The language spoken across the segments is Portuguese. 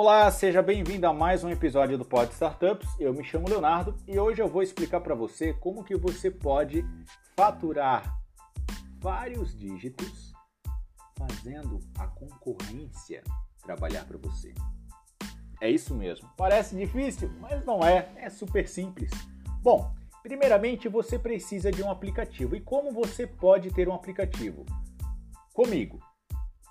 Olá, seja bem-vindo a mais um episódio do Pod Startups. Eu me chamo Leonardo e hoje eu vou explicar para você como que você pode faturar vários dígitos fazendo a concorrência trabalhar para você. É isso mesmo. Parece difícil, mas não é. É super simples. Bom, primeiramente você precisa de um aplicativo. E como você pode ter um aplicativo? Comigo.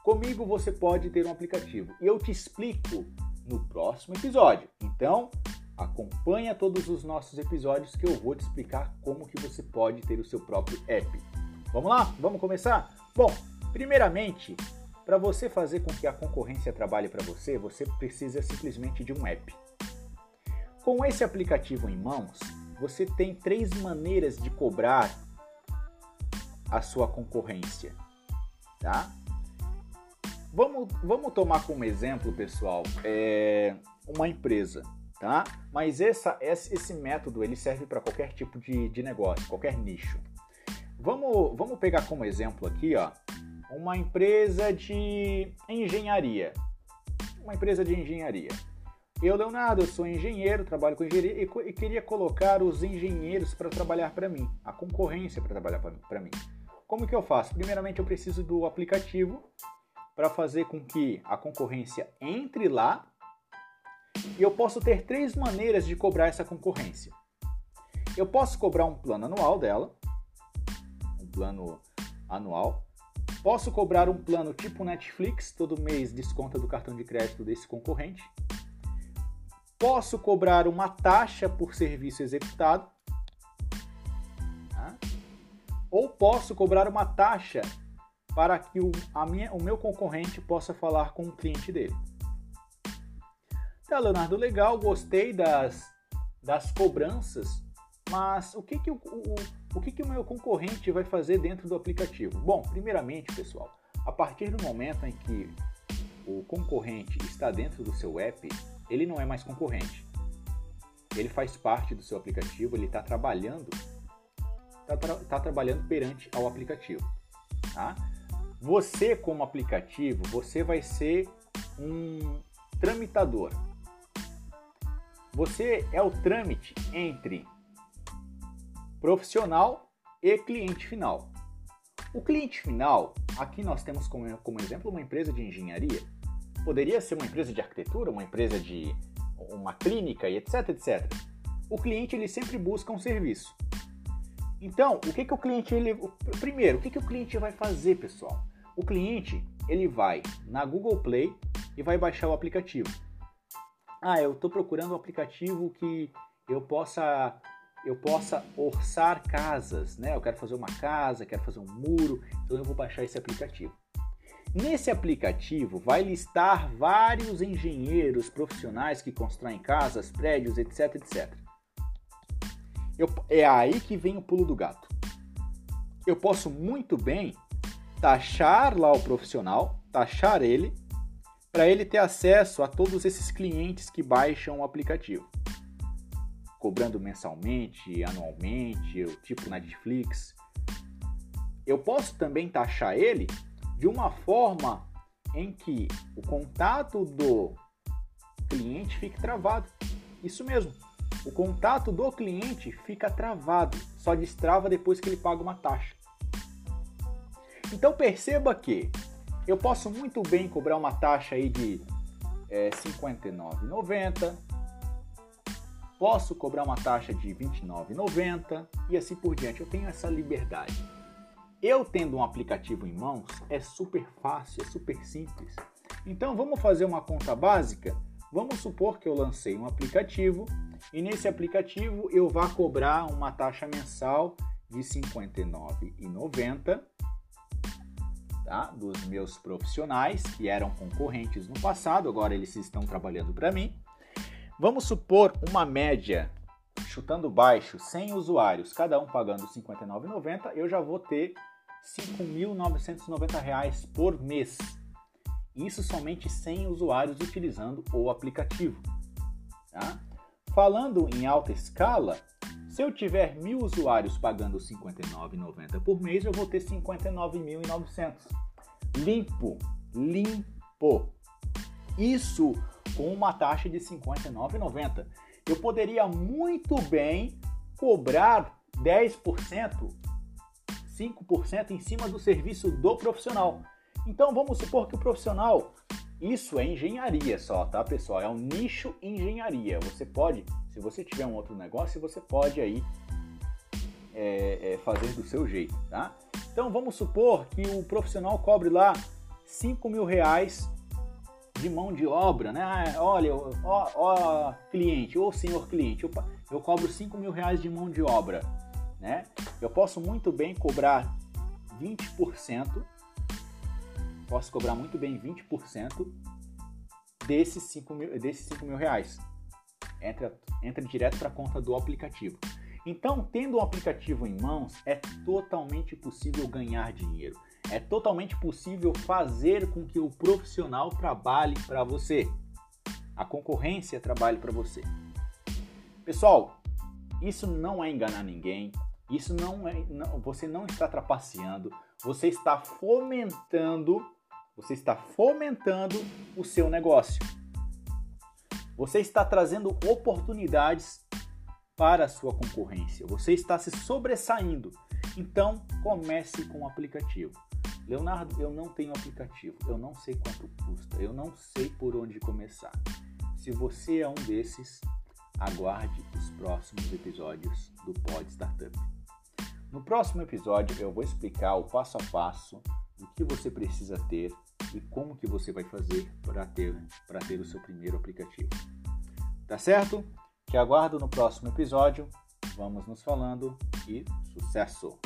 Comigo você pode ter um aplicativo. E eu te explico no próximo episódio. Então, acompanha todos os nossos episódios que eu vou te explicar como que você pode ter o seu próprio app. Vamos lá? Vamos começar? Bom, primeiramente, para você fazer com que a concorrência trabalhe para você, você precisa simplesmente de um app. Com esse aplicativo em mãos, você tem três maneiras de cobrar a sua concorrência, tá? Vamos, vamos tomar como exemplo, pessoal, é uma empresa, tá? Mas essa, esse método ele serve para qualquer tipo de, de negócio, qualquer nicho. Vamos, vamos pegar como exemplo aqui, ó, uma empresa de engenharia. Uma empresa de engenharia. Eu, Leonardo, eu sou engenheiro, trabalho com engenharia e, e queria colocar os engenheiros para trabalhar para mim, a concorrência para trabalhar para mim. Como que eu faço? Primeiramente, eu preciso do aplicativo para fazer com que a concorrência entre lá e eu posso ter três maneiras de cobrar essa concorrência. Eu posso cobrar um plano anual dela, um plano anual, Posso cobrar um plano tipo Netflix, todo mês desconta do cartão de crédito desse concorrente. Posso cobrar uma taxa por serviço executado. Tá? Ou posso cobrar uma taxa para que o, minha, o meu concorrente possa falar com o cliente dele. Tá, Leonardo, legal, gostei das, das cobranças, mas o que, que o, o o que, que o meu concorrente vai fazer dentro do aplicativo? Bom, primeiramente, pessoal, a partir do momento em que o concorrente está dentro do seu app, ele não é mais concorrente. Ele faz parte do seu aplicativo, ele está trabalhando, está tra tá trabalhando perante ao aplicativo. Tá? Você, como aplicativo, você vai ser um tramitador. Você é o trâmite entre profissional e cliente final. O cliente final, aqui nós temos como, como exemplo uma empresa de engenharia, poderia ser uma empresa de arquitetura, uma empresa de uma clínica e etc, etc. O cliente ele sempre busca um serviço. Então, o que, que o cliente ele primeiro, o que, que o cliente vai fazer, pessoal? O cliente ele vai na Google Play e vai baixar o aplicativo. Ah, eu estou procurando um aplicativo que eu possa eu possa orçar casas, né? Eu quero fazer uma casa, quero fazer um muro, então eu vou baixar esse aplicativo. Nesse aplicativo vai listar vários engenheiros profissionais que constroem casas, prédios, etc, etc. Eu, é aí que vem o pulo do gato. Eu posso muito bem taxar lá o profissional, taxar ele, para ele ter acesso a todos esses clientes que baixam o aplicativo cobrando mensalmente, anualmente, tipo Netflix. Eu posso também taxar ele de uma forma em que o contato do cliente fique travado. Isso mesmo, o contato do cliente fica travado, só destrava depois que ele paga uma taxa. Então perceba que eu posso muito bem cobrar uma taxa aí de é, R$ 59,90, Posso cobrar uma taxa de R$ 29,90 e assim por diante. Eu tenho essa liberdade. Eu tendo um aplicativo em mãos é super fácil, é super simples. Então vamos fazer uma conta básica? Vamos supor que eu lancei um aplicativo e nesse aplicativo eu vá cobrar uma taxa mensal de R$ 59,90 tá? dos meus profissionais que eram concorrentes no passado, agora eles estão trabalhando para mim. Vamos supor uma média, chutando baixo, 100 usuários, cada um pagando R$ 59,90, eu já vou ter R$ 5.990 por mês. Isso somente 100 usuários utilizando o aplicativo. Tá? Falando em alta escala, se eu tiver mil usuários pagando R$ 59,90 por mês, eu vou ter 59.900. Limpo, limpo. Isso com uma taxa de R$ 59,90. Eu poderia muito bem cobrar 10%, 5% em cima do serviço do profissional. Então vamos supor que o profissional, isso é engenharia só, tá pessoal? É um nicho engenharia. Você pode, se você tiver um outro negócio, você pode aí é, é, fazer do seu jeito, tá? Então vamos supor que o profissional cobre lá 5 mil reais de mão de obra, né? Ah, olha, ó, ó cliente, ou senhor cliente, eu, eu cobro 5 mil reais de mão de obra, né? Eu posso muito bem cobrar 20%, posso cobrar muito bem 20% desses 5 mil, desses 5 mil reais. Entra, entra direto para a conta do aplicativo. Então, tendo um aplicativo em mãos, é totalmente possível ganhar dinheiro. É totalmente possível fazer com que o profissional trabalhe para você. A concorrência trabalhe para você. Pessoal, isso não é enganar ninguém. Isso não é, não, você não está trapaceando. Você está fomentando, você está fomentando o seu negócio. Você está trazendo oportunidades para a sua concorrência. Você está se sobressaindo. Então, comece com o aplicativo. Leonardo, eu não tenho aplicativo, eu não sei quanto custa, eu não sei por onde começar. Se você é um desses, aguarde os próximos episódios do Pod Startup. No próximo episódio eu vou explicar o passo a passo do que você precisa ter e como que você vai fazer para ter, para ter o seu primeiro aplicativo. Tá certo? Te aguardo no próximo episódio. Vamos nos falando e sucesso!